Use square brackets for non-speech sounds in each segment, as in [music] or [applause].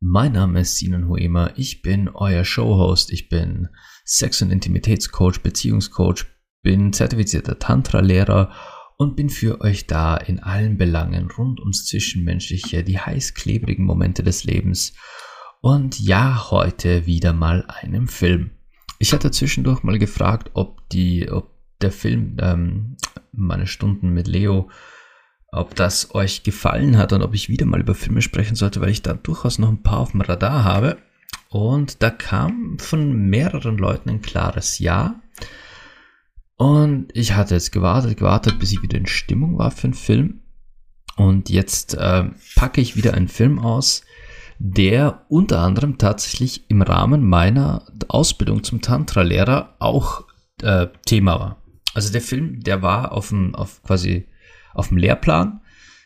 Mein Name ist Sinan Huema, ich bin euer Showhost, ich bin Sex- und Intimitätscoach, Beziehungscoach, bin zertifizierter Tantra-Lehrer und bin für euch da in allen Belangen rund ums Zwischenmenschliche, die heiß-klebrigen Momente des Lebens. Und ja, heute wieder mal einem Film. Ich hatte zwischendurch mal gefragt, ob die, ob der Film, ähm, meine Stunden mit Leo, ob das euch gefallen hat und ob ich wieder mal über Filme sprechen sollte, weil ich da durchaus noch ein paar auf dem Radar habe. Und da kam von mehreren Leuten ein klares Ja. Und ich hatte jetzt gewartet, gewartet, bis ich wieder in Stimmung war für einen Film. Und jetzt äh, packe ich wieder einen Film aus, der unter anderem tatsächlich im Rahmen meiner Ausbildung zum Tantra-Lehrer auch äh, Thema war. Also der Film, der war auf dem, auf quasi auf dem Lehrplan.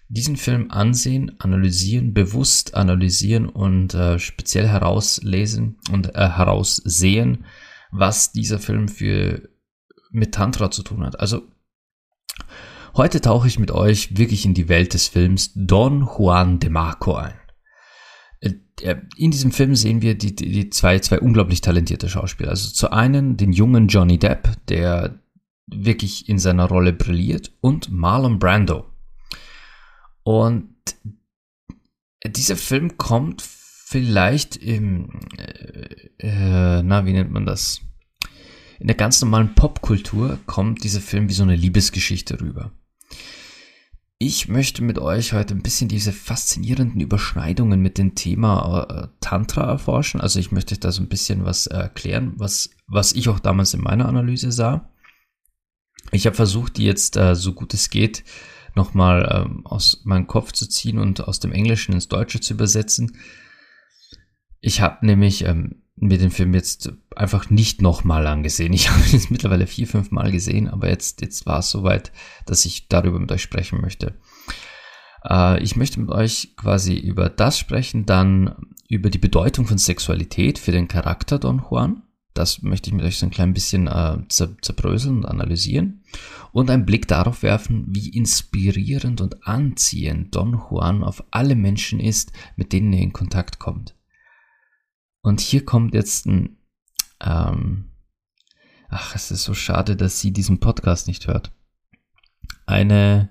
Diesen Film ansehen, analysieren, bewusst analysieren und äh, speziell herauslesen und äh, heraussehen, was dieser Film für mit Tantra zu tun hat. Also heute tauche ich mit euch wirklich in die Welt des Films Don Juan de Marco ein. Äh, in diesem Film sehen wir die, die zwei, zwei unglaublich talentierte Schauspieler. Also zu einen den jungen Johnny Depp, der wirklich in seiner Rolle brilliert und Marlon Brando. Und dieser Film kommt vielleicht im, äh, äh, na, wie nennt man das? In der ganz normalen Popkultur kommt dieser Film wie so eine Liebesgeschichte rüber. Ich möchte mit euch heute ein bisschen diese faszinierenden Überschneidungen mit dem Thema äh, Tantra erforschen. Also ich möchte da so ein bisschen was erklären, was, was ich auch damals in meiner Analyse sah. Ich habe versucht, die jetzt äh, so gut es geht nochmal ähm, aus meinem Kopf zu ziehen und aus dem Englischen ins Deutsche zu übersetzen. Ich habe nämlich ähm, mir den Film jetzt einfach nicht nochmal angesehen. Ich [laughs] habe ihn jetzt mittlerweile vier, fünf Mal gesehen, aber jetzt, jetzt war es soweit, dass ich darüber mit euch sprechen möchte. Äh, ich möchte mit euch quasi über das sprechen, dann über die Bedeutung von Sexualität für den Charakter Don Juan das möchte ich mit euch so ein klein bisschen äh, zerbröseln und analysieren und einen Blick darauf werfen, wie inspirierend und anziehend Don Juan auf alle Menschen ist, mit denen er in Kontakt kommt. Und hier kommt jetzt ein, ähm, ach, es ist so schade, dass sie diesen Podcast nicht hört. Eine,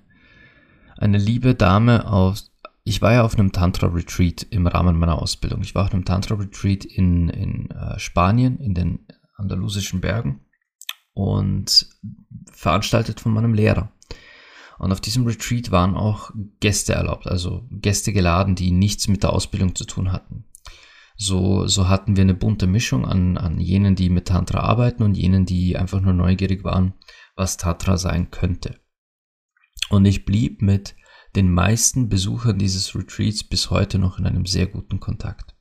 eine liebe Dame aus, ich war ja auf einem Tantra-Retreat im Rahmen meiner Ausbildung. Ich war auf einem Tantra-Retreat in, in äh, Spanien, in den andalusischen Bergen und veranstaltet von meinem Lehrer. Und auf diesem Retreat waren auch Gäste erlaubt, also Gäste geladen, die nichts mit der Ausbildung zu tun hatten. So, so hatten wir eine bunte Mischung an, an jenen, die mit Tantra arbeiten und jenen, die einfach nur neugierig waren, was Tantra sein könnte. Und ich blieb mit den meisten Besuchern dieses Retreats bis heute noch in einem sehr guten Kontakt.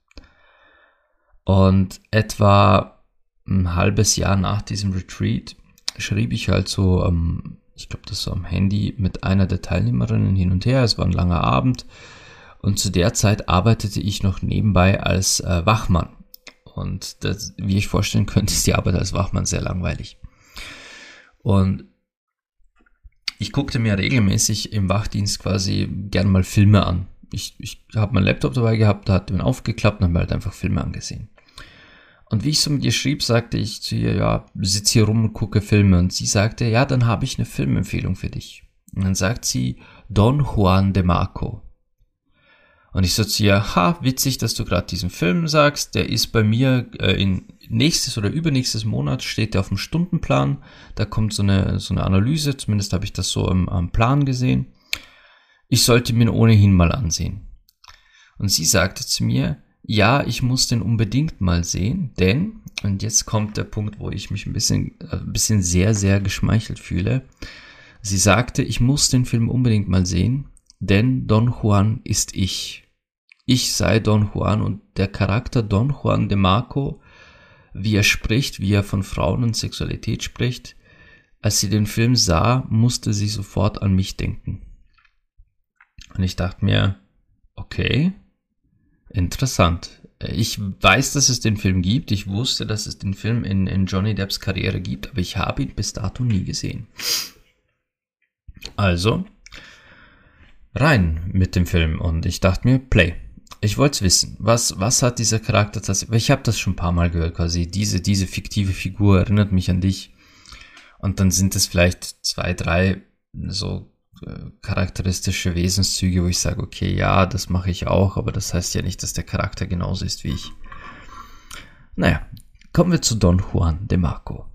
Und etwa ein halbes Jahr nach diesem Retreat schrieb ich halt so, ähm, ich glaube, das so am Handy mit einer der Teilnehmerinnen hin und her. Es war ein langer Abend. Und zu der Zeit arbeitete ich noch nebenbei als äh, Wachmann. Und das, wie ich vorstellen könnte, ist die Arbeit als Wachmann sehr langweilig. Und ich guckte mir regelmäßig im Wachdienst quasi gerne mal Filme an. Ich, ich habe meinen Laptop dabei gehabt, hatte ihn aufgeklappt und habe halt einfach Filme angesehen. Und wie ich so mit ihr schrieb, sagte ich zu ihr, ja, sitze hier rum und gucke Filme. Und sie sagte, ja, dann habe ich eine Filmempfehlung für dich. Und dann sagt sie Don Juan de Marco. Und ich so zu ihr, ha, witzig, dass du gerade diesen Film sagst. Der ist bei mir äh, in nächstes oder übernächstes Monat steht der auf dem Stundenplan. Da kommt so eine, so eine Analyse, zumindest habe ich das so am, am Plan gesehen. Ich sollte mir ohnehin mal ansehen. Und sie sagte zu mir, ja, ich muss den unbedingt mal sehen, denn, und jetzt kommt der Punkt, wo ich mich ein bisschen, äh, ein bisschen sehr, sehr geschmeichelt fühle. Sie sagte, ich muss den Film unbedingt mal sehen, denn Don Juan ist ich. Ich sei Don Juan und der Charakter Don Juan de Marco wie er spricht, wie er von Frauen und Sexualität spricht. Als sie den Film sah, musste sie sofort an mich denken. Und ich dachte mir, okay, interessant. Ich weiß, dass es den Film gibt. Ich wusste, dass es den Film in, in Johnny Depps Karriere gibt, aber ich habe ihn bis dato nie gesehen. Also, rein mit dem Film und ich dachte mir, Play. Ich wollte es wissen. Was, was hat dieser Charakter tatsächlich? Ich habe das schon ein paar Mal gehört, quasi. Diese, diese fiktive Figur erinnert mich an dich. Und dann sind es vielleicht zwei, drei so äh, charakteristische Wesenszüge, wo ich sage, okay, ja, das mache ich auch, aber das heißt ja nicht, dass der Charakter genauso ist wie ich. Naja, kommen wir zu Don Juan de Marco.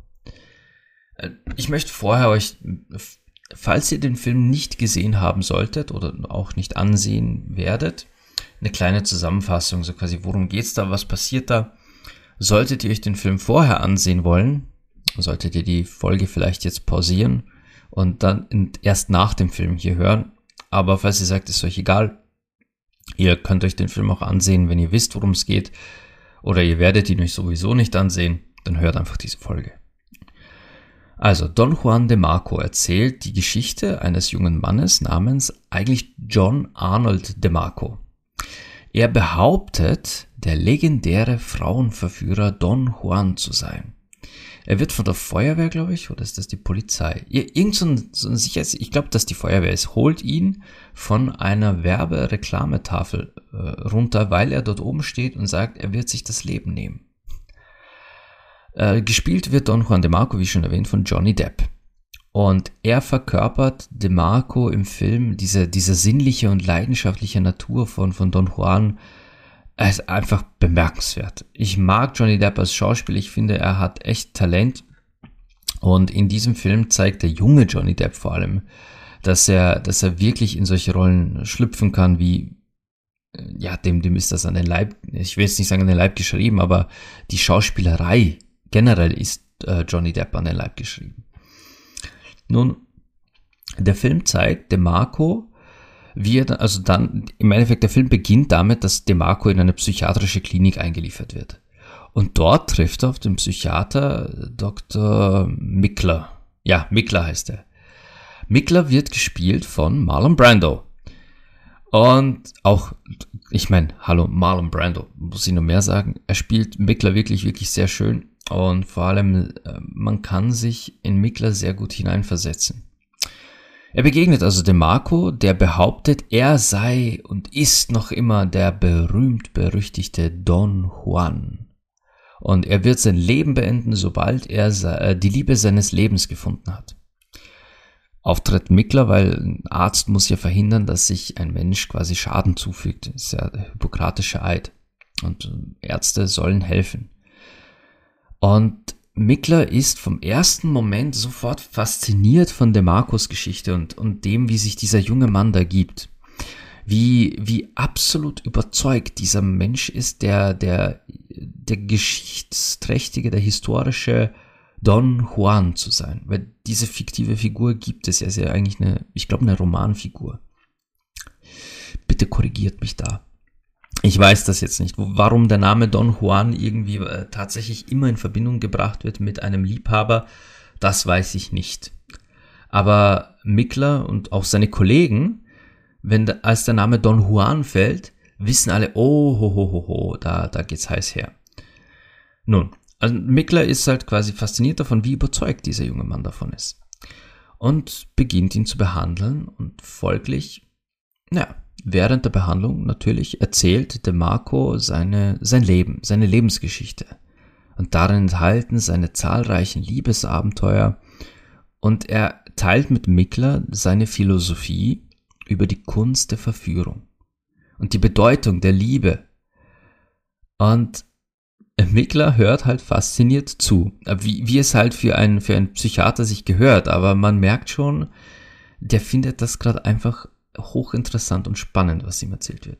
Äh, ich möchte vorher euch, falls ihr den Film nicht gesehen haben solltet oder auch nicht ansehen werdet, eine kleine Zusammenfassung, so quasi, worum geht's da, was passiert da. Solltet ihr euch den Film vorher ansehen wollen, solltet ihr die Folge vielleicht jetzt pausieren und dann erst nach dem Film hier hören. Aber falls ihr sagt, ist euch egal, ihr könnt euch den Film auch ansehen, wenn ihr wisst, worum es geht, oder ihr werdet ihn euch sowieso nicht ansehen, dann hört einfach diese Folge. Also, Don Juan de Marco erzählt die Geschichte eines jungen Mannes namens eigentlich John Arnold de Marco. Er behauptet, der legendäre Frauenverführer Don Juan zu sein. Er wird von der Feuerwehr, glaube ich, oder ist das die Polizei? Irgend so ein, Sicherheits ich glaube, dass die Feuerwehr ist, holt ihn von einer Werbereklametafel äh, runter, weil er dort oben steht und sagt, er wird sich das Leben nehmen. Äh, gespielt wird Don Juan de Marco, wie schon erwähnt, von Johnny Depp. Und er verkörpert De Marco im Film, diese, diese sinnliche und leidenschaftliche Natur von, von Don Juan, er ist einfach bemerkenswert. Ich mag Johnny Depp als Schauspieler. Ich finde, er hat echt Talent. Und in diesem Film zeigt der junge Johnny Depp vor allem, dass er, dass er wirklich in solche Rollen schlüpfen kann, wie, ja, dem, dem ist das an den Leib, ich will jetzt nicht sagen an den Leib geschrieben, aber die Schauspielerei generell ist äh, Johnny Depp an den Leib geschrieben. Nun, der Film zeigt DeMarco wie er, also dann, im Endeffekt, der Film beginnt damit, dass DeMarco in eine psychiatrische Klinik eingeliefert wird. Und dort trifft er auf den Psychiater Dr. Mickler. Ja, Mickler heißt er. Mickler wird gespielt von Marlon Brando. Und auch, ich meine, hallo, Marlon Brando, muss ich noch mehr sagen. Er spielt Mickler wirklich, wirklich sehr schön. Und vor allem, äh, man kann sich in Mickler sehr gut hineinversetzen. Er begegnet also dem Marco, der behauptet, er sei und ist noch immer der berühmt-berüchtigte Don Juan. Und er wird sein Leben beenden, sobald er äh, die Liebe seines Lebens gefunden hat. Auftritt Mickler, weil ein Arzt muss ja verhindern, dass sich ein Mensch quasi Schaden zufügt. Das ist ja der hippokratische Eid. Und Ärzte sollen helfen. Und Mickler ist vom ersten Moment sofort fasziniert von der Markus-Geschichte und, und dem, wie sich dieser junge Mann da gibt. Wie, wie absolut überzeugt dieser Mensch ist, der, der, der geschichtsträchtige, der historische Don Juan zu sein. Weil diese fiktive Figur gibt es ja, ist ja eigentlich eine, ich glaube, eine Romanfigur. Bitte korrigiert mich da. Ich weiß das jetzt nicht, warum der Name Don Juan irgendwie äh, tatsächlich immer in Verbindung gebracht wird mit einem Liebhaber, das weiß ich nicht. Aber Mickler und auch seine Kollegen, wenn als der Name Don Juan fällt, wissen alle, oh, ho, ho, ho, ho, da, da geht's heiß her. Nun, also Mickler ist halt quasi fasziniert davon, wie überzeugt dieser junge Mann davon ist. Und beginnt ihn zu behandeln und folglich, ja, Während der Behandlung natürlich erzählt DeMarco seine, sein Leben, seine Lebensgeschichte. Und darin enthalten seine zahlreichen Liebesabenteuer und er teilt mit Mickler seine Philosophie über die Kunst der Verführung und die Bedeutung der Liebe. Und Mickler hört halt fasziniert zu, wie, wie es halt für einen, für einen Psychiater sich gehört, aber man merkt schon, der findet das gerade einfach hochinteressant und spannend, was ihm erzählt wird.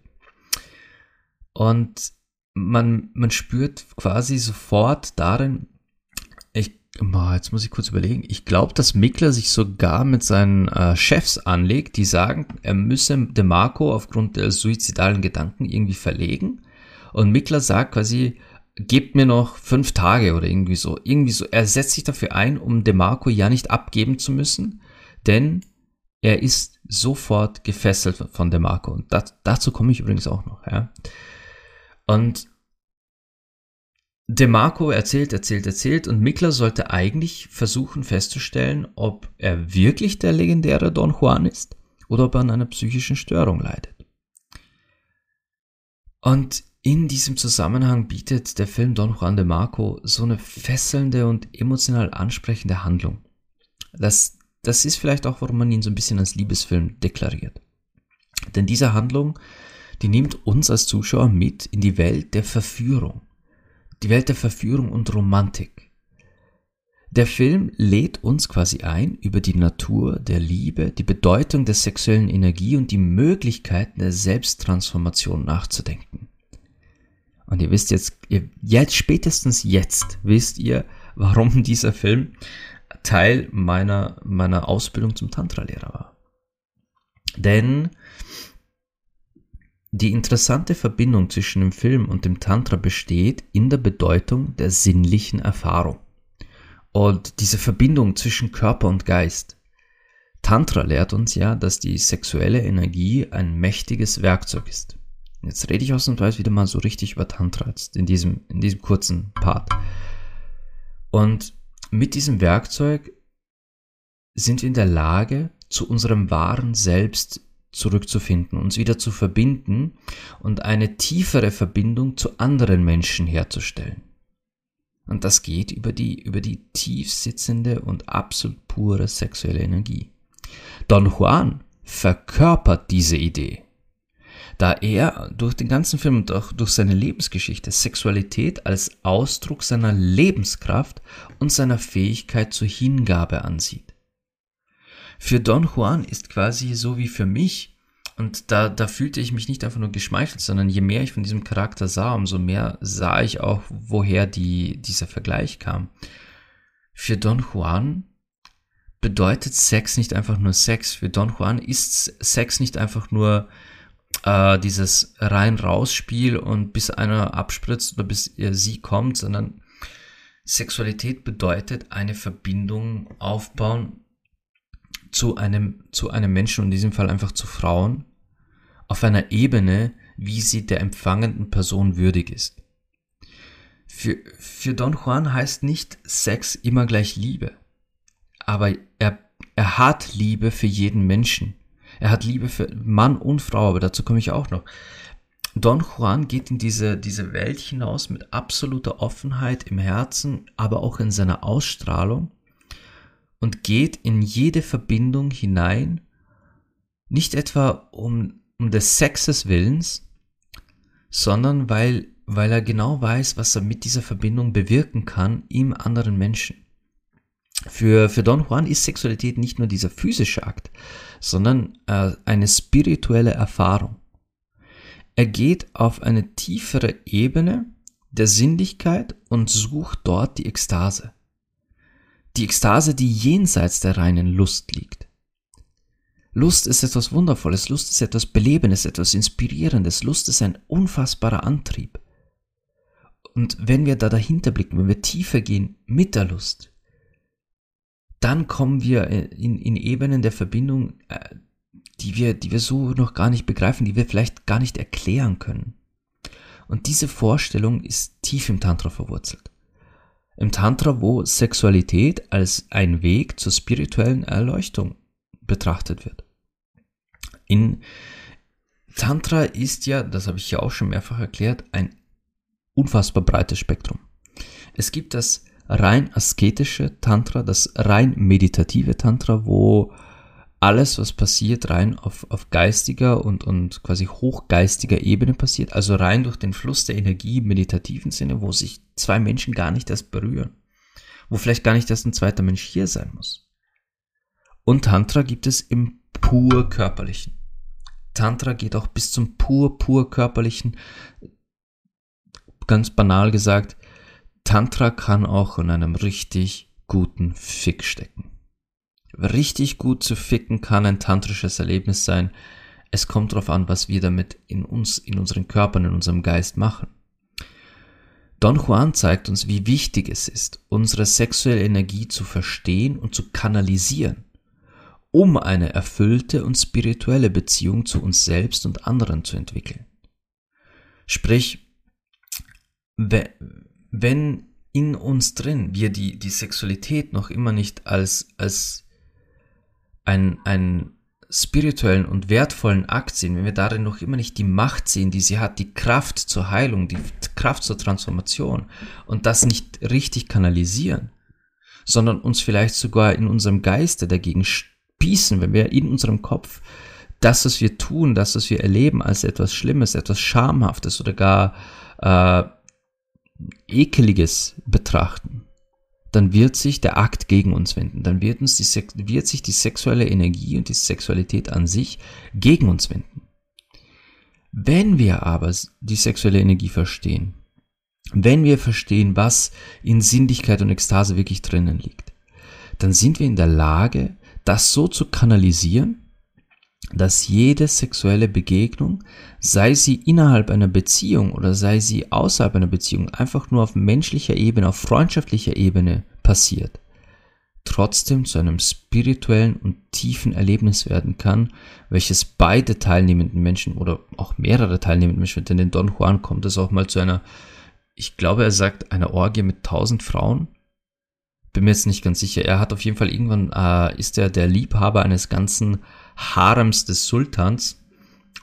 Und man, man spürt quasi sofort darin, ich, jetzt muss ich kurz überlegen, ich glaube, dass Mickler sich sogar mit seinen äh, Chefs anlegt, die sagen, er müsse DeMarco aufgrund der suizidalen Gedanken irgendwie verlegen. Und Mickler sagt quasi, gebt mir noch fünf Tage oder irgendwie so. Irgendwie so. Er setzt sich dafür ein, um DeMarco ja nicht abgeben zu müssen, denn er ist sofort gefesselt von DeMarco. Und das, dazu komme ich übrigens auch noch, ja. Und DeMarco erzählt, erzählt, erzählt und Mikler sollte eigentlich versuchen festzustellen, ob er wirklich der legendäre Don Juan ist oder ob er an einer psychischen Störung leidet. Und in diesem Zusammenhang bietet der Film Don Juan de Marco so eine fesselnde und emotional ansprechende Handlung. Das, das ist vielleicht auch, warum man ihn so ein bisschen als Liebesfilm deklariert. Denn diese Handlung, die nimmt uns als Zuschauer mit in die Welt der Verführung. Die Welt der Verführung und Romantik. Der Film lädt uns quasi ein, über die Natur der Liebe, die Bedeutung der sexuellen Energie und die Möglichkeiten der Selbsttransformation nachzudenken. Und ihr wisst jetzt, ihr, jetzt, spätestens jetzt wisst ihr, warum [laughs] dieser Film Teil meiner, meiner Ausbildung zum Tantra-Lehrer war. Denn die interessante Verbindung zwischen dem Film und dem Tantra besteht in der Bedeutung der sinnlichen Erfahrung und diese Verbindung zwischen Körper und Geist. Tantra lehrt uns ja, dass die sexuelle Energie ein mächtiges Werkzeug ist. Jetzt rede ich ausnahmsweise wieder mal so richtig über Tantra in diesem, in diesem kurzen Part. Und mit diesem Werkzeug sind wir in der Lage, zu unserem wahren Selbst zurückzufinden, uns wieder zu verbinden und eine tiefere Verbindung zu anderen Menschen herzustellen. Und das geht über die, über die tief sitzende und absolut pure sexuelle Energie. Don Juan verkörpert diese Idee da er durch den ganzen Film und auch durch seine Lebensgeschichte Sexualität als Ausdruck seiner Lebenskraft und seiner Fähigkeit zur Hingabe ansieht. Für Don Juan ist quasi so wie für mich, und da, da fühlte ich mich nicht einfach nur geschmeichelt, sondern je mehr ich von diesem Charakter sah, umso mehr sah ich auch, woher die, dieser Vergleich kam. Für Don Juan bedeutet Sex nicht einfach nur Sex. Für Don Juan ist Sex nicht einfach nur äh, dieses Rein-Raus-Spiel und bis einer abspritzt oder bis ihr sie kommt, sondern Sexualität bedeutet eine Verbindung aufbauen zu einem, zu einem Menschen, in diesem Fall einfach zu Frauen, auf einer Ebene, wie sie der empfangenden Person würdig ist. Für, für Don Juan heißt nicht Sex immer gleich Liebe, aber er, er hat Liebe für jeden Menschen. Er hat Liebe für Mann und Frau, aber dazu komme ich auch noch. Don Juan geht in diese, diese Welt hinaus mit absoluter Offenheit im Herzen, aber auch in seiner Ausstrahlung und geht in jede Verbindung hinein, nicht etwa um, um des Sexes Willens, sondern weil, weil er genau weiß, was er mit dieser Verbindung bewirken kann im anderen Menschen. Für, für Don Juan ist Sexualität nicht nur dieser physische Akt, sondern äh, eine spirituelle Erfahrung. Er geht auf eine tiefere Ebene der Sinnlichkeit und sucht dort die Ekstase. Die Ekstase, die jenseits der reinen Lust liegt. Lust ist etwas Wundervolles, Lust ist etwas Belebendes, etwas Inspirierendes, Lust ist ein unfassbarer Antrieb. Und wenn wir da dahinter blicken, wenn wir tiefer gehen mit der Lust, dann kommen wir in, in Ebenen der Verbindung, äh, die wir, die wir so noch gar nicht begreifen, die wir vielleicht gar nicht erklären können. Und diese Vorstellung ist tief im Tantra verwurzelt. Im Tantra, wo Sexualität als ein Weg zur spirituellen Erleuchtung betrachtet wird. In Tantra ist ja, das habe ich ja auch schon mehrfach erklärt, ein unfassbar breites Spektrum. Es gibt das rein asketische Tantra, das rein meditative Tantra, wo alles, was passiert, rein auf, auf geistiger und, und quasi hochgeistiger Ebene passiert, also rein durch den Fluss der Energie im meditativen Sinne, wo sich zwei Menschen gar nicht erst berühren, wo vielleicht gar nicht erst ein zweiter Mensch hier sein muss. Und Tantra gibt es im pur körperlichen. Tantra geht auch bis zum pur, pur körperlichen, ganz banal gesagt, Tantra kann auch in einem richtig guten Fick stecken. Richtig gut zu ficken kann ein tantrisches Erlebnis sein. Es kommt darauf an, was wir damit in uns, in unseren Körpern, in unserem Geist machen. Don Juan zeigt uns, wie wichtig es ist, unsere sexuelle Energie zu verstehen und zu kanalisieren, um eine erfüllte und spirituelle Beziehung zu uns selbst und anderen zu entwickeln. Sprich, wenn in uns drin wir die, die Sexualität noch immer nicht als, als ein, ein spirituellen und wertvollen Akt sehen, wenn wir darin noch immer nicht die Macht sehen, die sie hat, die Kraft zur Heilung, die Kraft zur Transformation und das nicht richtig kanalisieren, sondern uns vielleicht sogar in unserem Geiste dagegen spießen, wenn wir in unserem Kopf das, was wir tun, das, was wir erleben, als etwas Schlimmes, etwas Schamhaftes oder gar äh, Ekeliges betrachten, dann wird sich der Akt gegen uns wenden. Dann wird, uns die, wird sich die sexuelle Energie und die Sexualität an sich gegen uns wenden. Wenn wir aber die sexuelle Energie verstehen, wenn wir verstehen, was in Sinnlichkeit und Ekstase wirklich drinnen liegt, dann sind wir in der Lage, das so zu kanalisieren, dass jede sexuelle Begegnung, sei sie innerhalb einer Beziehung oder sei sie außerhalb einer Beziehung, einfach nur auf menschlicher Ebene, auf freundschaftlicher Ebene passiert, trotzdem zu einem spirituellen und tiefen Erlebnis werden kann, welches beide teilnehmenden Menschen oder auch mehrere teilnehmende Menschen, denn in Don Juan kommt es auch mal zu einer, ich glaube, er sagt, einer Orgie mit tausend Frauen. Bin mir jetzt nicht ganz sicher. Er hat auf jeden Fall irgendwann, äh, ist er der Liebhaber eines ganzen Harems des Sultans.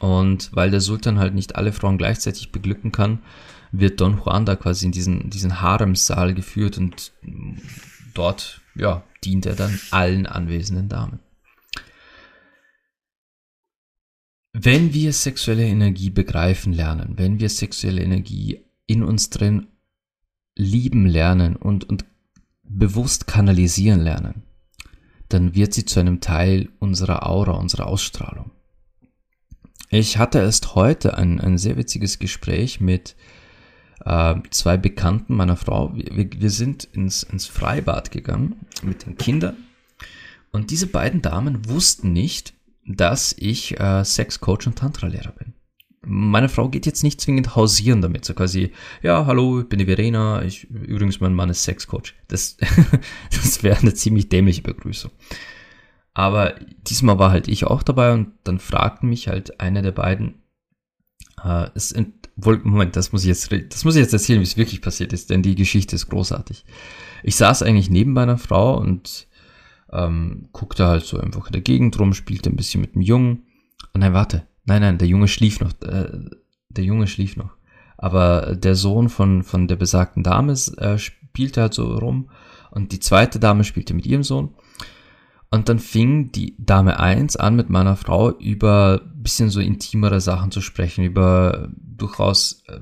Und weil der Sultan halt nicht alle Frauen gleichzeitig beglücken kann, wird Don Juan da quasi in diesen, diesen Haremsaal geführt und dort, ja, dient er dann allen anwesenden Damen. Wenn wir sexuelle Energie begreifen lernen, wenn wir sexuelle Energie in uns drin lieben lernen und, und bewusst kanalisieren lernen, dann wird sie zu einem Teil unserer Aura, unserer Ausstrahlung. Ich hatte erst heute ein, ein sehr witziges Gespräch mit äh, zwei Bekannten meiner Frau. Wir, wir sind ins, ins Freibad gegangen mit den Kindern und diese beiden Damen wussten nicht, dass ich äh, Sexcoach und Tantra-Lehrer bin meine Frau geht jetzt nicht zwingend hausieren damit, so quasi, ja, hallo, ich bin die Verena, ich, übrigens, mein Mann ist Sexcoach. Das, [laughs] das wäre eine ziemlich dämliche Begrüßung. Aber diesmal war halt ich auch dabei und dann fragten mich halt einer der beiden, äh, es Moment, das muss ich jetzt, das muss ich jetzt erzählen, wie es wirklich passiert ist, denn die Geschichte ist großartig. Ich saß eigentlich neben meiner Frau und ähm, guckte halt so einfach in der Gegend rum, spielte ein bisschen mit dem Jungen. Und dann warte, Nein, nein, der Junge schlief noch. Äh, der Junge schlief noch. Aber der Sohn von, von der besagten Dame äh, spielte halt so rum. Und die zweite Dame spielte mit ihrem Sohn. Und dann fing die Dame 1 an, mit meiner Frau über bisschen so intimere Sachen zu sprechen, über durchaus, äh,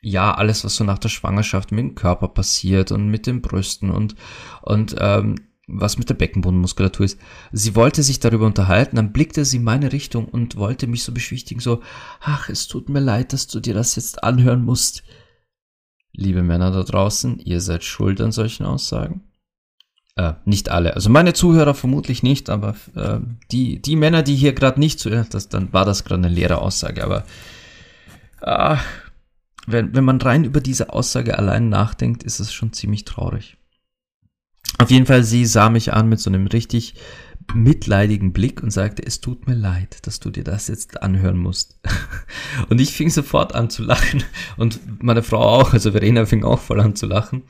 ja, alles, was so nach der Schwangerschaft mit dem Körper passiert und mit den Brüsten und, und ähm, was mit der Beckenbodenmuskulatur ist. Sie wollte sich darüber unterhalten, dann blickte sie in meine Richtung und wollte mich so beschwichtigen, so, ach, es tut mir leid, dass du dir das jetzt anhören musst. Liebe Männer da draußen, ihr seid schuld an solchen Aussagen. Äh, nicht alle. Also meine Zuhörer vermutlich nicht, aber äh, die, die Männer, die hier gerade nicht zuhören, das, dann war das gerade eine leere Aussage. Aber äh, wenn, wenn man rein über diese Aussage allein nachdenkt, ist es schon ziemlich traurig. Auf jeden Fall, sie sah mich an mit so einem richtig mitleidigen Blick und sagte, es tut mir leid, dass du dir das jetzt anhören musst. [laughs] Und ich fing sofort an zu lachen und meine Frau auch, also Verena fing auch voll an zu lachen.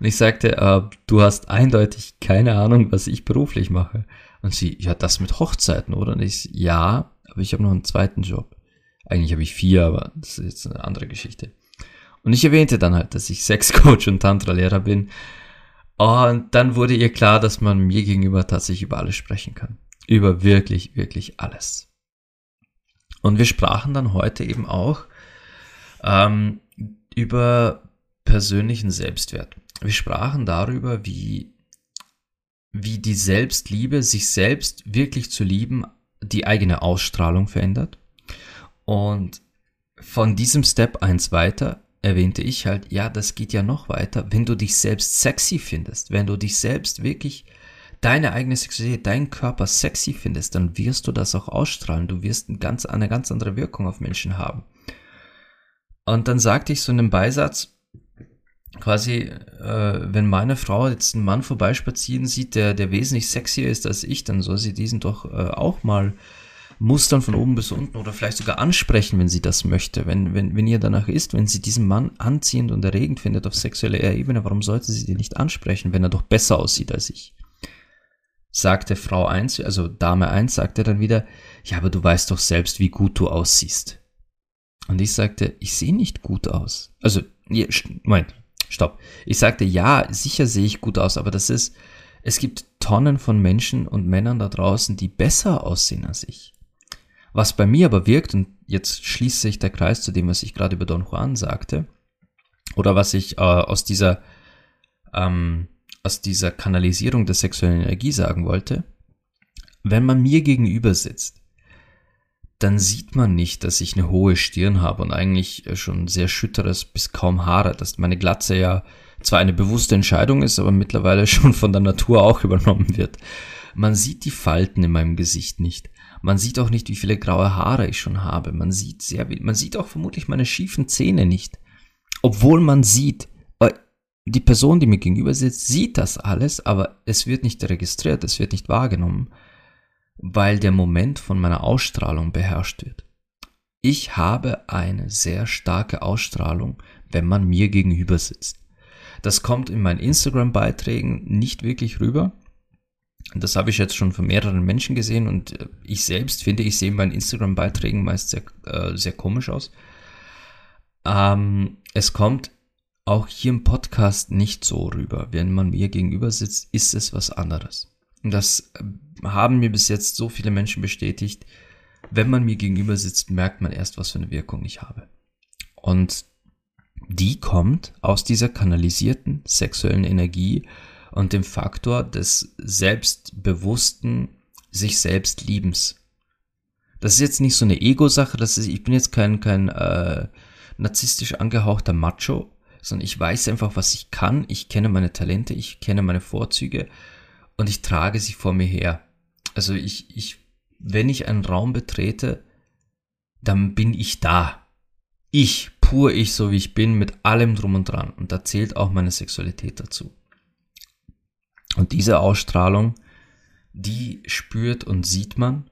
Und ich sagte, äh, du hast eindeutig keine Ahnung, was ich beruflich mache. Und sie, ja, das mit Hochzeiten, oder? Und ich, ja, aber ich habe noch einen zweiten Job. Eigentlich habe ich vier, aber das ist jetzt eine andere Geschichte. Und ich erwähnte dann halt, dass ich Sexcoach und Tantra-Lehrer bin und dann wurde ihr klar, dass man mir gegenüber tatsächlich über alles sprechen kann. Über wirklich, wirklich alles. Und wir sprachen dann heute eben auch ähm, über persönlichen Selbstwert. Wir sprachen darüber, wie, wie die Selbstliebe, sich selbst wirklich zu lieben, die eigene Ausstrahlung verändert. Und von diesem Step eins weiter erwähnte ich halt, ja, das geht ja noch weiter, wenn du dich selbst sexy findest, wenn du dich selbst wirklich deine eigene Sexualität, deinen Körper sexy findest, dann wirst du das auch ausstrahlen. Du wirst ein ganz, eine ganz andere Wirkung auf Menschen haben. Und dann sagte ich so in einem Beisatz, quasi, äh, wenn meine Frau jetzt einen Mann vorbeispazieren sieht, der, der wesentlich sexier ist als ich, dann soll sie diesen doch äh, auch mal mustern von oben bis unten oder vielleicht sogar ansprechen, wenn sie das möchte. Wenn, wenn, wenn ihr danach ist, wenn sie diesen Mann anziehend und erregend findet auf sexueller Ebene, warum sollte sie den nicht ansprechen, wenn er doch besser aussieht als ich? Sagte Frau 1, also Dame 1, sagte dann wieder, ja, aber du weißt doch selbst, wie gut du aussiehst. Und ich sagte, ich sehe nicht gut aus. Also, Moment, stopp. Ich sagte, ja, sicher sehe ich gut aus, aber das ist, es gibt Tonnen von Menschen und Männern da draußen, die besser aussehen als ich. Was bei mir aber wirkt, und jetzt schließt sich der Kreis zu dem, was ich gerade über Don Juan sagte, oder was ich äh, aus dieser, ähm, aus dieser Kanalisierung der sexuellen Energie sagen wollte, wenn man mir gegenüber sitzt, dann sieht man nicht, dass ich eine hohe Stirn habe und eigentlich schon sehr schütteres bis kaum Haare, dass meine Glatze ja zwar eine bewusste Entscheidung ist, aber mittlerweile [laughs] schon von der Natur auch übernommen wird. Man sieht die Falten in meinem Gesicht nicht. Man sieht auch nicht, wie viele graue Haare ich schon habe. Man sieht sehr, man sieht auch vermutlich meine schiefen Zähne nicht. Obwohl man sieht, äh, die Person, die mir gegenüber sitzt, sieht das alles, aber es wird nicht registriert, es wird nicht wahrgenommen weil der Moment von meiner Ausstrahlung beherrscht wird. Ich habe eine sehr starke Ausstrahlung, wenn man mir gegenüber sitzt. Das kommt in meinen Instagram-Beiträgen nicht wirklich rüber. Das habe ich jetzt schon von mehreren Menschen gesehen und äh, ich selbst finde, ich sehe in meinen Instagram-Beiträgen meist sehr, äh, sehr komisch aus. Ähm, es kommt auch hier im Podcast nicht so rüber. Wenn man mir gegenüber sitzt, ist es was anderes. Und das äh, haben mir bis jetzt so viele Menschen bestätigt. Wenn man mir gegenüber sitzt, merkt man erst, was für eine Wirkung ich habe. Und die kommt aus dieser kanalisierten sexuellen Energie und dem Faktor des selbstbewussten, sich selbst Liebens. Das ist jetzt nicht so eine Ego-Sache, das ist, ich bin jetzt kein, kein äh, narzisstisch angehauchter Macho, sondern ich weiß einfach, was ich kann, ich kenne meine Talente, ich kenne meine Vorzüge und ich trage sie vor mir her. Also ich, ich, wenn ich einen Raum betrete, dann bin ich da. Ich, pur ich, so wie ich bin, mit allem drum und dran. Und da zählt auch meine Sexualität dazu. Und diese Ausstrahlung, die spürt und sieht man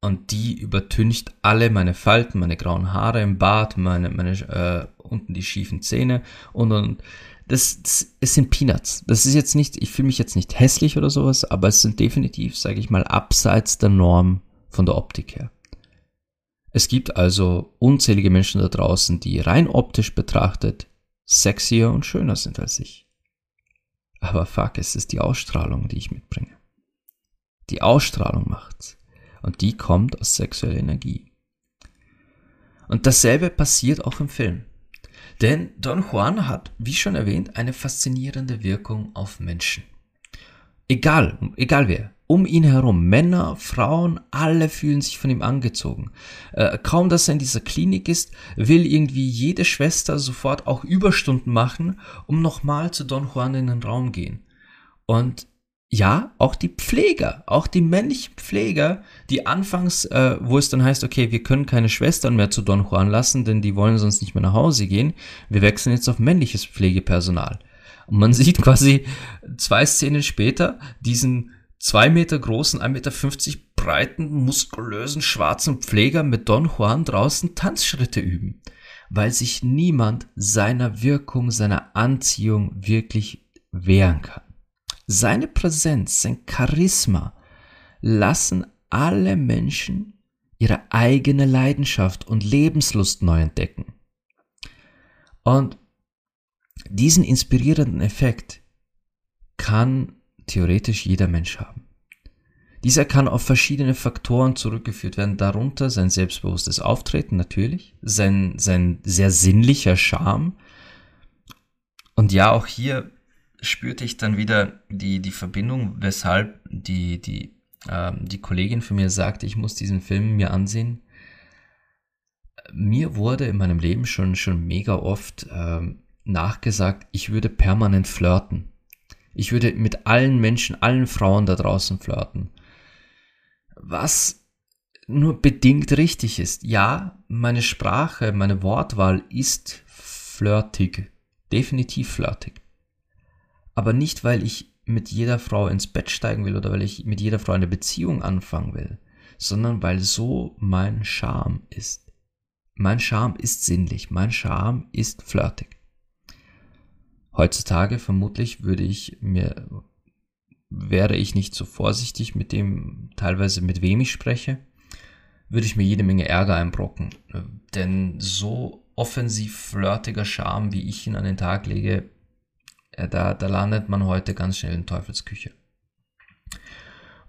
und die übertüncht alle meine Falten, meine grauen Haare im Bart, meine, meine äh, unten die schiefen Zähne und und das, das es sind Peanuts. Das ist jetzt nicht, ich fühle mich jetzt nicht hässlich oder sowas, aber es sind definitiv, sage ich mal, abseits der Norm von der Optik her. Es gibt also unzählige Menschen da draußen, die rein optisch betrachtet sexier und schöner sind als ich. Aber fuck, es ist die Ausstrahlung, die ich mitbringe. Die Ausstrahlung macht's. Und die kommt aus sexueller Energie. Und dasselbe passiert auch im Film. Denn Don Juan hat, wie schon erwähnt, eine faszinierende Wirkung auf Menschen. Egal, egal wer, um ihn herum, Männer, Frauen, alle fühlen sich von ihm angezogen. Äh, kaum, dass er in dieser Klinik ist, will irgendwie jede Schwester sofort auch Überstunden machen, um nochmal zu Don Juan in den Raum gehen. Und ja, auch die Pfleger, auch die männlichen Pfleger, die anfangs, äh, wo es dann heißt, okay, wir können keine Schwestern mehr zu Don Juan lassen, denn die wollen sonst nicht mehr nach Hause gehen. Wir wechseln jetzt auf männliches Pflegepersonal. Und man [laughs] sieht quasi zwei Szenen später diesen zwei Meter großen, 1,50 Meter breiten, muskulösen, schwarzen Pfleger mit Don Juan draußen Tanzschritte üben, weil sich niemand seiner Wirkung, seiner Anziehung wirklich wehren kann. Seine Präsenz, sein Charisma lassen alle Menschen ihre eigene Leidenschaft und Lebenslust neu entdecken. Und diesen inspirierenden Effekt kann theoretisch jeder Mensch haben. Dieser kann auf verschiedene Faktoren zurückgeführt werden, darunter sein selbstbewusstes Auftreten natürlich, sein, sein sehr sinnlicher Charme. Und ja, auch hier spürte ich dann wieder die, die Verbindung, weshalb die, die, ähm, die Kollegin von mir sagte, ich muss diesen Film mir ansehen. Mir wurde in meinem Leben schon, schon mega oft ähm, nachgesagt, ich würde permanent flirten. Ich würde mit allen Menschen, allen Frauen da draußen flirten. Was nur bedingt richtig ist. Ja, meine Sprache, meine Wortwahl ist flirtig Definitiv flirtig. Aber nicht, weil ich mit jeder Frau ins Bett steigen will oder weil ich mit jeder Frau eine Beziehung anfangen will, sondern weil so mein Charme ist. Mein Charme ist sinnlich, mein Charme ist flirtig. Heutzutage vermutlich würde ich mir, wäre ich nicht so vorsichtig mit dem, teilweise mit wem ich spreche, würde ich mir jede Menge Ärger einbrocken. Denn so offensiv flirtiger Charme, wie ich ihn an den Tag lege, äh, da, da landet man heute ganz schnell in Teufelsküche.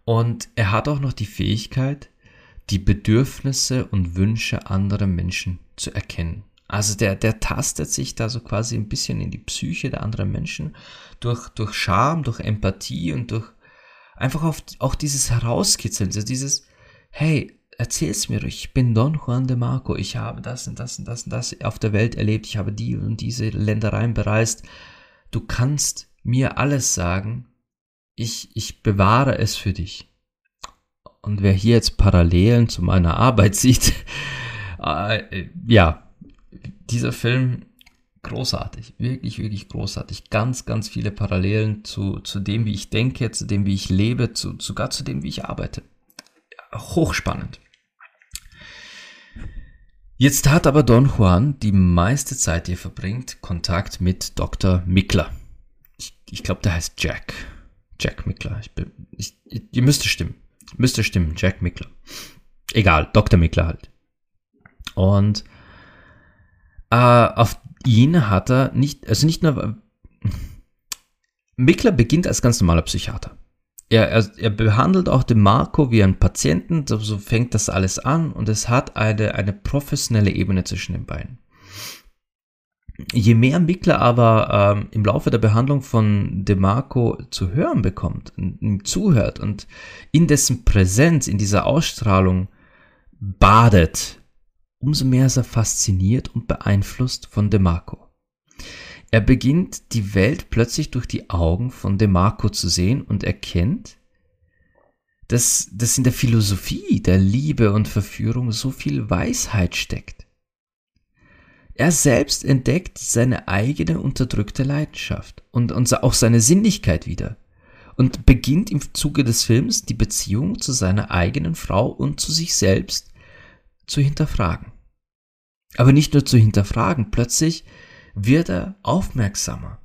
Und er hat auch noch die Fähigkeit, die Bedürfnisse und Wünsche anderer Menschen zu erkennen. Also der, der tastet sich da so quasi ein bisschen in die Psyche der anderen Menschen durch, durch Charme, durch Empathie und durch einfach auf, auch dieses Herauskitzeln, also dieses, hey, erzähl's mir, ich bin Don Juan de Marco, ich habe das und das und das und das auf der Welt erlebt, ich habe die und diese Ländereien bereist. Du kannst mir alles sagen, ich, ich bewahre es für dich. Und wer hier jetzt Parallelen zu meiner Arbeit sieht, [laughs] äh, ja, dieser Film großartig, wirklich, wirklich großartig. Ganz, ganz viele Parallelen zu, zu dem, wie ich denke, zu dem, wie ich lebe, zu, sogar zu dem, wie ich arbeite. Hochspannend. Jetzt hat aber Don Juan die meiste Zeit, die er verbringt, Kontakt mit Dr. Mickler. Ich, ich glaube, der heißt Jack. Jack Mickler. Ich, ich, ihr müsste stimmen. Müsste stimmen, Jack Mickler. Egal, Dr. Mickler halt. Und äh, auf ihn hat er nicht, also nicht nur. Mickler beginnt als ganz normaler Psychiater. Er, er, er behandelt auch den Marco wie einen Patienten, so, so fängt das alles an und es hat eine, eine professionelle Ebene zwischen den beiden. Je mehr Mickler aber ähm, im Laufe der Behandlung von DeMarco zu hören bekommt, ihm zuhört und in dessen Präsenz, in dieser Ausstrahlung badet, umso mehr ist er fasziniert und beeinflusst von DeMarco. Er beginnt die Welt plötzlich durch die Augen von DeMarco zu sehen und erkennt, dass, dass in der Philosophie der Liebe und Verführung so viel Weisheit steckt. Er selbst entdeckt seine eigene unterdrückte Leidenschaft und, und auch seine Sinnlichkeit wieder und beginnt im Zuge des Films die Beziehung zu seiner eigenen Frau und zu sich selbst zu hinterfragen. Aber nicht nur zu hinterfragen, plötzlich wird er aufmerksamer.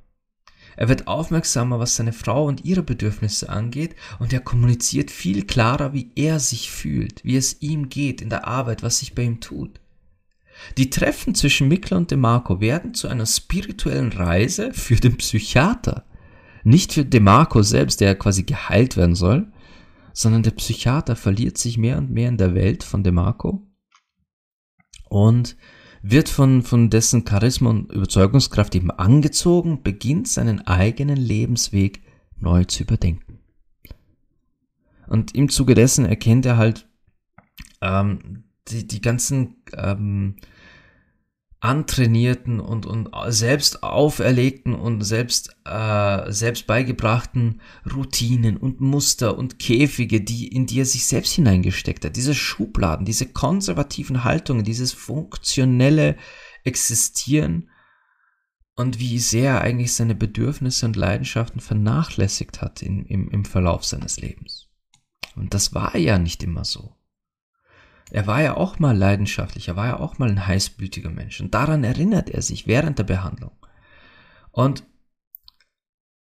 Er wird aufmerksamer, was seine Frau und ihre Bedürfnisse angeht, und er kommuniziert viel klarer, wie er sich fühlt, wie es ihm geht in der Arbeit, was sich bei ihm tut. Die Treffen zwischen Mikla und DeMarco werden zu einer spirituellen Reise für den Psychiater. Nicht für DeMarco selbst, der quasi geheilt werden soll, sondern der Psychiater verliert sich mehr und mehr in der Welt von DeMarco und wird von, von dessen Charisma und Überzeugungskraft eben angezogen, beginnt seinen eigenen Lebensweg neu zu überdenken. Und im Zuge dessen erkennt er halt ähm, die, die ganzen ähm, antrainierten und, und selbst auferlegten und selbst, äh, selbst beigebrachten Routinen und Muster und Käfige, die, in die er sich selbst hineingesteckt hat. Diese Schubladen, diese konservativen Haltungen, dieses funktionelle Existieren und wie sehr er eigentlich seine Bedürfnisse und Leidenschaften vernachlässigt hat in, im, im Verlauf seines Lebens. Und das war ja nicht immer so. Er war ja auch mal leidenschaftlich, er war ja auch mal ein heißblütiger Mensch. Und daran erinnert er sich während der Behandlung. Und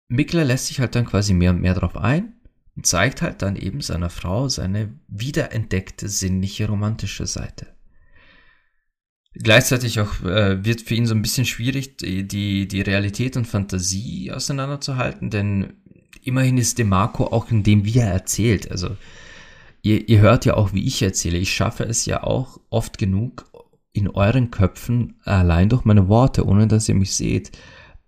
Mickler lässt sich halt dann quasi mehr und mehr darauf ein und zeigt halt dann eben seiner Frau seine wiederentdeckte sinnliche romantische Seite. Gleichzeitig auch äh, wird für ihn so ein bisschen schwierig, die, die, Realität und Fantasie auseinanderzuhalten, denn immerhin ist DeMarco auch in dem, wie er erzählt. Also ihr, ihr hört ja auch, wie ich erzähle. Ich schaffe es ja auch oft genug in euren Köpfen allein durch meine Worte, ohne dass ihr mich seht,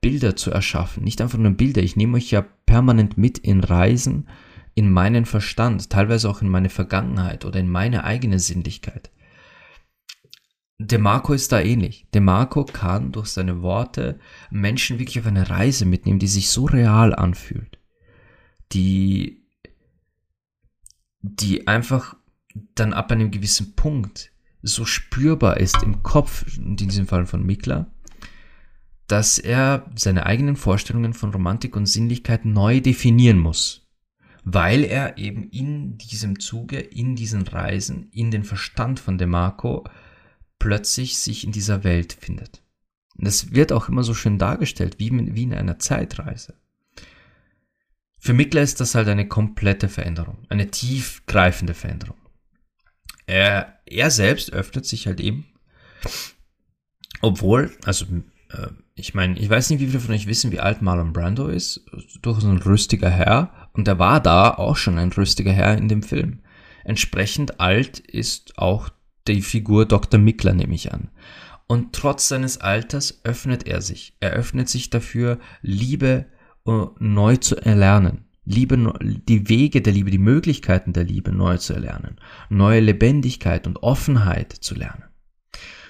Bilder zu erschaffen. Nicht einfach nur Bilder. Ich nehme euch ja permanent mit in Reisen, in meinen Verstand, teilweise auch in meine Vergangenheit oder in meine eigene Sinnlichkeit. DeMarco ist da ähnlich. DeMarco kann durch seine Worte Menschen wirklich auf eine Reise mitnehmen, die sich so real anfühlt, die die einfach dann ab einem gewissen Punkt so spürbar ist im Kopf, in diesem Fall von Mikla, dass er seine eigenen Vorstellungen von Romantik und Sinnlichkeit neu definieren muss, weil er eben in diesem Zuge, in diesen Reisen, in den Verstand von DeMarco plötzlich sich in dieser Welt findet. Das wird auch immer so schön dargestellt, wie, wie in einer Zeitreise. Für Mickler ist das halt eine komplette Veränderung, eine tiefgreifende Veränderung. Er, er selbst öffnet sich halt eben, obwohl, also äh, ich meine, ich weiß nicht, wie viele von euch wissen, wie alt Marlon Brando ist. Durchaus ein rüstiger Herr. Und er war da auch schon ein rüstiger Herr in dem Film. Entsprechend alt ist auch die Figur Dr. Mickler, nehme ich an. Und trotz seines Alters öffnet er sich. Er öffnet sich dafür, Liebe uh, neu zu erlernen. Liebe, die Wege der Liebe, die Möglichkeiten der Liebe neu zu erlernen. Neue Lebendigkeit und Offenheit zu lernen.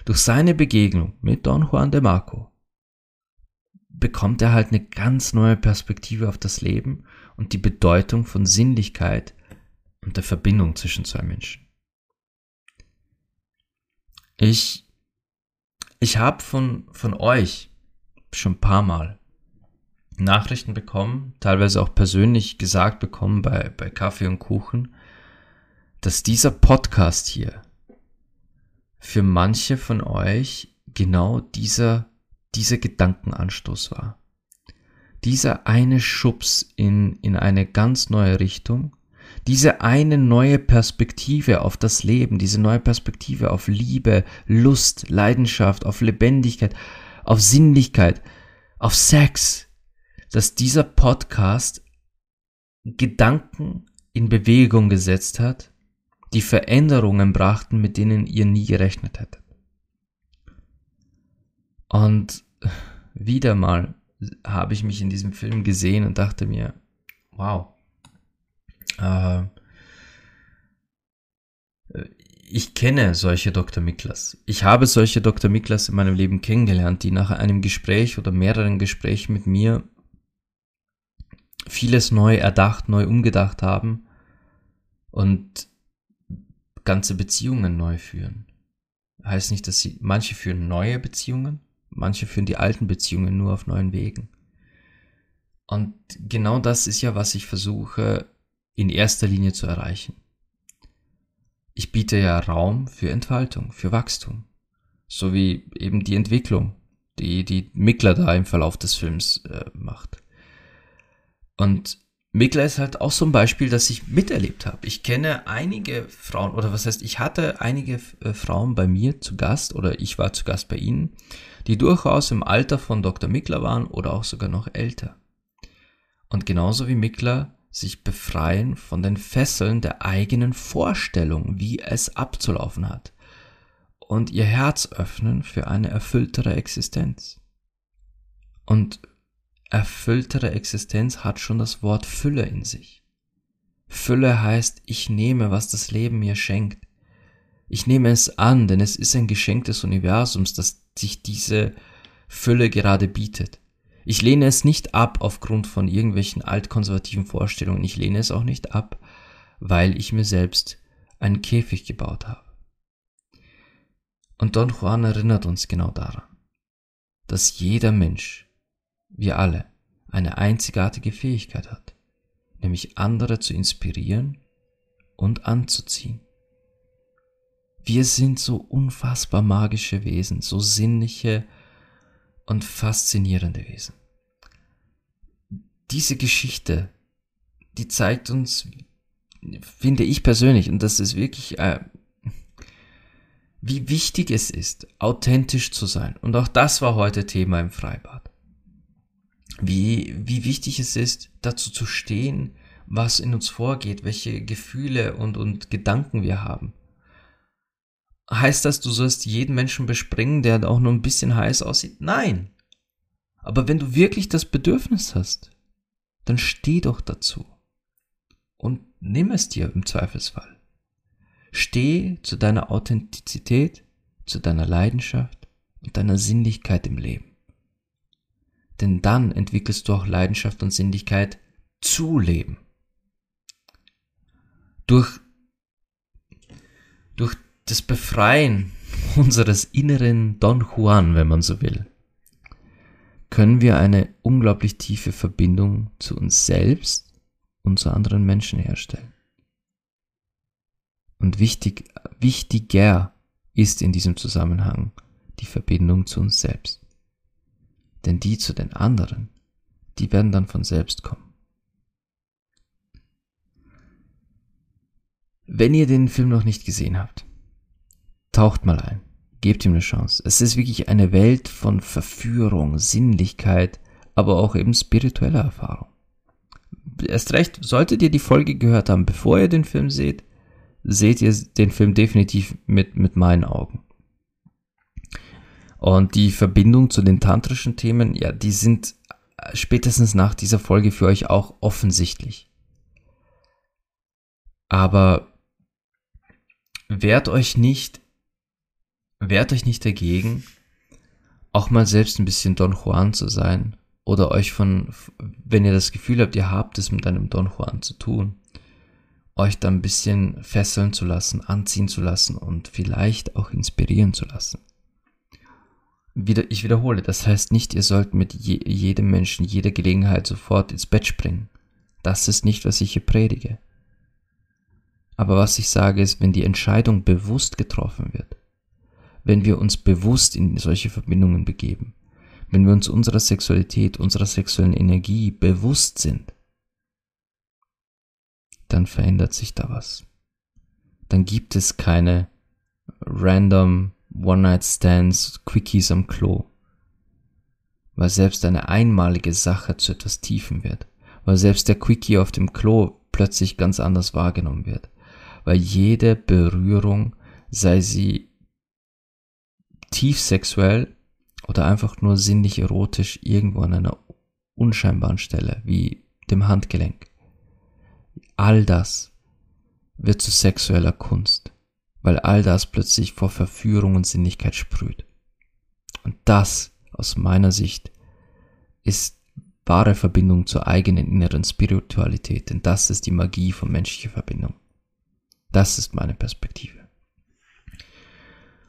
Durch seine Begegnung mit Don Juan de Marco bekommt er halt eine ganz neue Perspektive auf das Leben und die Bedeutung von Sinnlichkeit und der Verbindung zwischen zwei Menschen. Ich, ich habe von, von euch schon ein paar Mal Nachrichten bekommen, teilweise auch persönlich gesagt bekommen bei, bei Kaffee und Kuchen, dass dieser Podcast hier für manche von euch genau dieser dieser Gedankenanstoß war. Dieser eine Schubs in, in eine ganz neue Richtung, diese eine neue Perspektive auf das Leben, diese neue Perspektive auf Liebe, Lust, Leidenschaft, auf Lebendigkeit, auf Sinnlichkeit, auf Sex, dass dieser Podcast Gedanken in Bewegung gesetzt hat, die Veränderungen brachten, mit denen ihr nie gerechnet hättet. Und wieder mal habe ich mich in diesem Film gesehen und dachte mir, wow, äh, ich kenne solche Dr. Miklas. Ich habe solche Dr. Miklas in meinem Leben kennengelernt, die nach einem Gespräch oder mehreren Gesprächen mit mir vieles neu erdacht, neu umgedacht haben und ganze Beziehungen neu führen. Heißt nicht, dass sie, manche führen neue Beziehungen, Manche führen die alten Beziehungen nur auf neuen Wegen. Und genau das ist ja, was ich versuche in erster Linie zu erreichen. Ich biete ja Raum für Entfaltung, für Wachstum, so wie eben die Entwicklung, die die Mickler da im Verlauf des Films äh, macht. Und Mikla ist halt auch so ein Beispiel, das ich miterlebt habe. Ich kenne einige Frauen, oder was heißt, ich hatte einige äh, Frauen bei mir zu Gast, oder ich war zu Gast bei ihnen, die durchaus im Alter von Dr. Mikla waren oder auch sogar noch älter. Und genauso wie Mikla sich befreien von den Fesseln der eigenen Vorstellung, wie es abzulaufen hat. Und ihr Herz öffnen für eine erfülltere Existenz. Und erfülltere Existenz hat schon das Wort Fülle in sich. Fülle heißt, ich nehme, was das Leben mir schenkt. Ich nehme es an, denn es ist ein Geschenk des Universums, das sich diese Fülle gerade bietet. Ich lehne es nicht ab aufgrund von irgendwelchen altkonservativen Vorstellungen. Ich lehne es auch nicht ab, weil ich mir selbst einen Käfig gebaut habe. Und Don Juan erinnert uns genau daran, dass jeder Mensch wir alle, eine einzigartige Fähigkeit hat, nämlich andere zu inspirieren und anzuziehen. Wir sind so unfassbar magische Wesen, so sinnliche und faszinierende Wesen. Diese Geschichte, die zeigt uns, finde ich persönlich, und das ist wirklich, äh, wie wichtig es ist, authentisch zu sein. Und auch das war heute Thema im Freibad wie, wie wichtig es ist, dazu zu stehen, was in uns vorgeht, welche Gefühle und, und Gedanken wir haben. Heißt das, du sollst jeden Menschen bespringen, der auch nur ein bisschen heiß aussieht? Nein. Aber wenn du wirklich das Bedürfnis hast, dann steh doch dazu. Und nimm es dir im Zweifelsfall. Steh zu deiner Authentizität, zu deiner Leidenschaft und deiner Sinnlichkeit im Leben. Denn dann entwickelst du auch Leidenschaft und Sinnlichkeit zu leben. Durch, durch das Befreien [laughs] unseres inneren Don Juan, wenn man so will, können wir eine unglaublich tiefe Verbindung zu uns selbst und zu anderen Menschen herstellen. Und wichtig, wichtiger ist in diesem Zusammenhang die Verbindung zu uns selbst. Denn die zu den anderen, die werden dann von selbst kommen. Wenn ihr den Film noch nicht gesehen habt, taucht mal ein. Gebt ihm eine Chance. Es ist wirklich eine Welt von Verführung, Sinnlichkeit, aber auch eben spiritueller Erfahrung. Erst recht, solltet ihr die Folge gehört haben, bevor ihr den Film seht, seht ihr den Film definitiv mit, mit meinen Augen. Und die Verbindung zu den tantrischen Themen, ja, die sind spätestens nach dieser Folge für euch auch offensichtlich. Aber wehrt euch nicht wehrt euch nicht dagegen, auch mal selbst ein bisschen Don Juan zu sein oder euch von, wenn ihr das Gefühl habt, ihr habt es mit einem Don Juan zu tun, euch da ein bisschen fesseln zu lassen, anziehen zu lassen und vielleicht auch inspirieren zu lassen. Wieder, ich wiederhole, das heißt nicht, ihr sollt mit je, jedem Menschen, jeder Gelegenheit sofort ins Bett springen. Das ist nicht, was ich hier predige. Aber was ich sage ist, wenn die Entscheidung bewusst getroffen wird, wenn wir uns bewusst in solche Verbindungen begeben, wenn wir uns unserer Sexualität, unserer sexuellen Energie bewusst sind, dann verändert sich da was. Dann gibt es keine random One-Night-Stands, Quickies am Klo, weil selbst eine einmalige Sache zu etwas Tiefen wird, weil selbst der Quickie auf dem Klo plötzlich ganz anders wahrgenommen wird, weil jede Berührung, sei sie tief sexuell oder einfach nur sinnlich erotisch irgendwo an einer unscheinbaren Stelle, wie dem Handgelenk. All das wird zu sexueller Kunst, weil all das plötzlich vor Verführung und Sinnlichkeit sprüht. Und das, aus meiner Sicht, ist wahre Verbindung zur eigenen inneren Spiritualität, denn das ist die Magie von menschlicher Verbindung. Das ist meine Perspektive.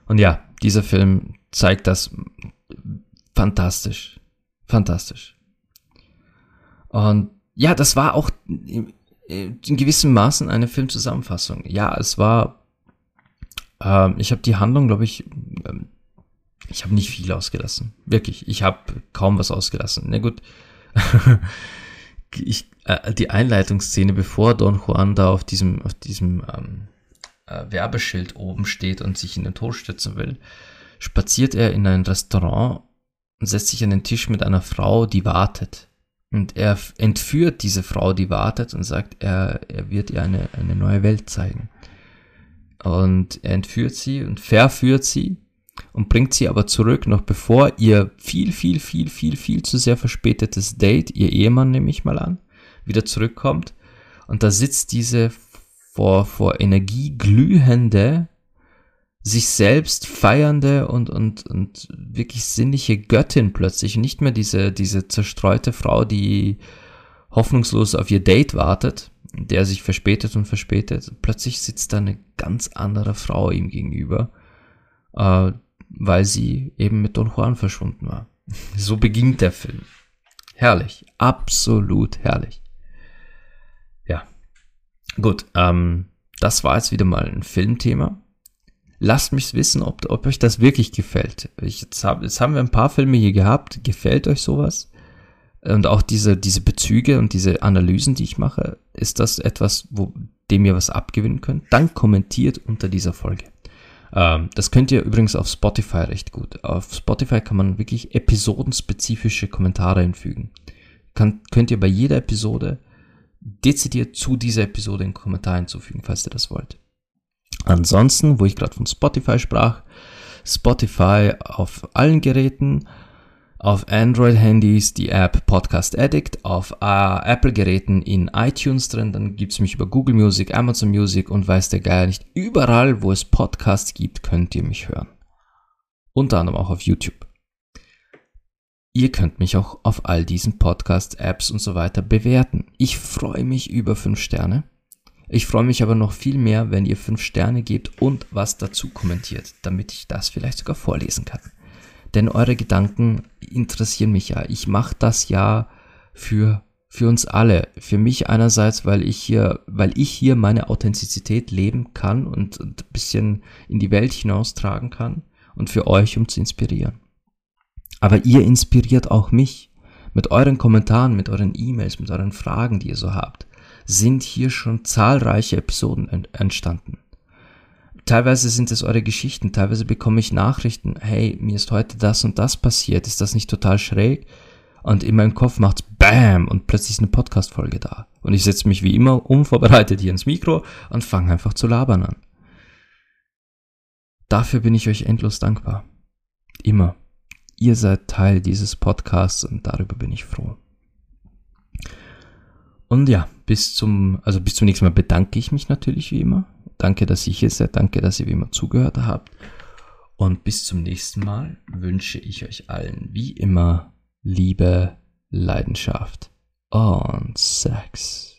Und ja, dieser Film zeigt das fantastisch. Fantastisch. Und ja, das war auch in, gewissem Maßen eine Filmzusammenfassung. Ja, es war, ähm, ich habe die Handlung, glaube ich, ähm, ich habe nicht viel ausgelassen. Wirklich, ich habe kaum was ausgelassen. Na gut, [laughs] ich, äh, die Einleitungsszene, bevor Don Juan da auf diesem, auf diesem ähm, äh, Werbeschild oben steht und sich in den Tod stützen will, spaziert er in ein Restaurant und setzt sich an den Tisch mit einer Frau, die wartet. Und er entführt diese Frau, die wartet und sagt, er, er wird ihr eine, eine neue Welt zeigen. Und er entführt sie und verführt sie und bringt sie aber zurück, noch bevor ihr viel, viel, viel, viel, viel zu sehr verspätetes Date, ihr Ehemann nehme ich mal an, wieder zurückkommt. Und da sitzt diese vor, vor Energie glühende sich selbst feiernde und, und, und wirklich sinnliche Göttin plötzlich. Nicht mehr diese, diese zerstreute Frau, die hoffnungslos auf ihr Date wartet, der sich verspätet und verspätet. Plötzlich sitzt da eine ganz andere Frau ihm gegenüber, äh, weil sie eben mit Don Juan verschwunden war. [laughs] So beginnt der Film. Herrlich. Absolut herrlich. Ja. Gut, ähm, das war jetzt wieder mal ein Filmthema. Lasst mich wissen, ob, ob euch das wirklich gefällt. Ich, jetzt, hab, jetzt haben wir ein paar Filme hier gehabt. Gefällt euch sowas? Und auch diese, diese Bezüge und diese Analysen, die ich mache, ist das etwas, wo dem ihr was abgewinnen könnt? Dann kommentiert unter dieser Folge. Ähm, das könnt ihr übrigens auf Spotify recht gut. Auf Spotify kann man wirklich episodenspezifische Kommentare hinfügen. Kann, könnt ihr bei jeder Episode dezidiert zu dieser Episode einen Kommentar hinzufügen, falls ihr das wollt. Ansonsten, wo ich gerade von Spotify sprach, Spotify auf allen Geräten, auf Android-Handys die App Podcast Addict, auf äh, Apple-Geräten in iTunes drin, dann gibt's mich über Google Music, Amazon Music und weiß der Geier nicht. Überall, wo es Podcasts gibt, könnt ihr mich hören. Unter anderem auch auf YouTube. Ihr könnt mich auch auf all diesen Podcast-Apps und so weiter bewerten. Ich freue mich über 5 Sterne. Ich freue mich aber noch viel mehr, wenn ihr fünf Sterne gebt und was dazu kommentiert, damit ich das vielleicht sogar vorlesen kann. Denn eure Gedanken interessieren mich ja. Ich mache das ja für für uns alle. Für mich einerseits, weil ich hier, weil ich hier meine Authentizität leben kann und ein bisschen in die Welt hinaustragen kann und für euch, um zu inspirieren. Aber ihr inspiriert auch mich. Mit euren Kommentaren, mit euren E-Mails, mit euren Fragen, die ihr so habt, sind hier schon zahlreiche Episoden entstanden. Teilweise sind es eure Geschichten, teilweise bekomme ich Nachrichten, hey, mir ist heute das und das passiert, ist das nicht total schräg? Und in meinem Kopf macht's BAM und plötzlich ist eine Podcast-Folge da. Und ich setze mich wie immer unvorbereitet hier ins Mikro und fange einfach zu labern an. Dafür bin ich euch endlos dankbar. Immer. Ihr seid Teil dieses Podcasts und darüber bin ich froh. Und ja, bis zum, also bis zum nächsten Mal bedanke ich mich natürlich wie immer. Danke, dass ihr hier seid. Danke, dass ihr wie immer zugehört habt. Und bis zum nächsten Mal wünsche ich euch allen wie immer Liebe, Leidenschaft und Sex.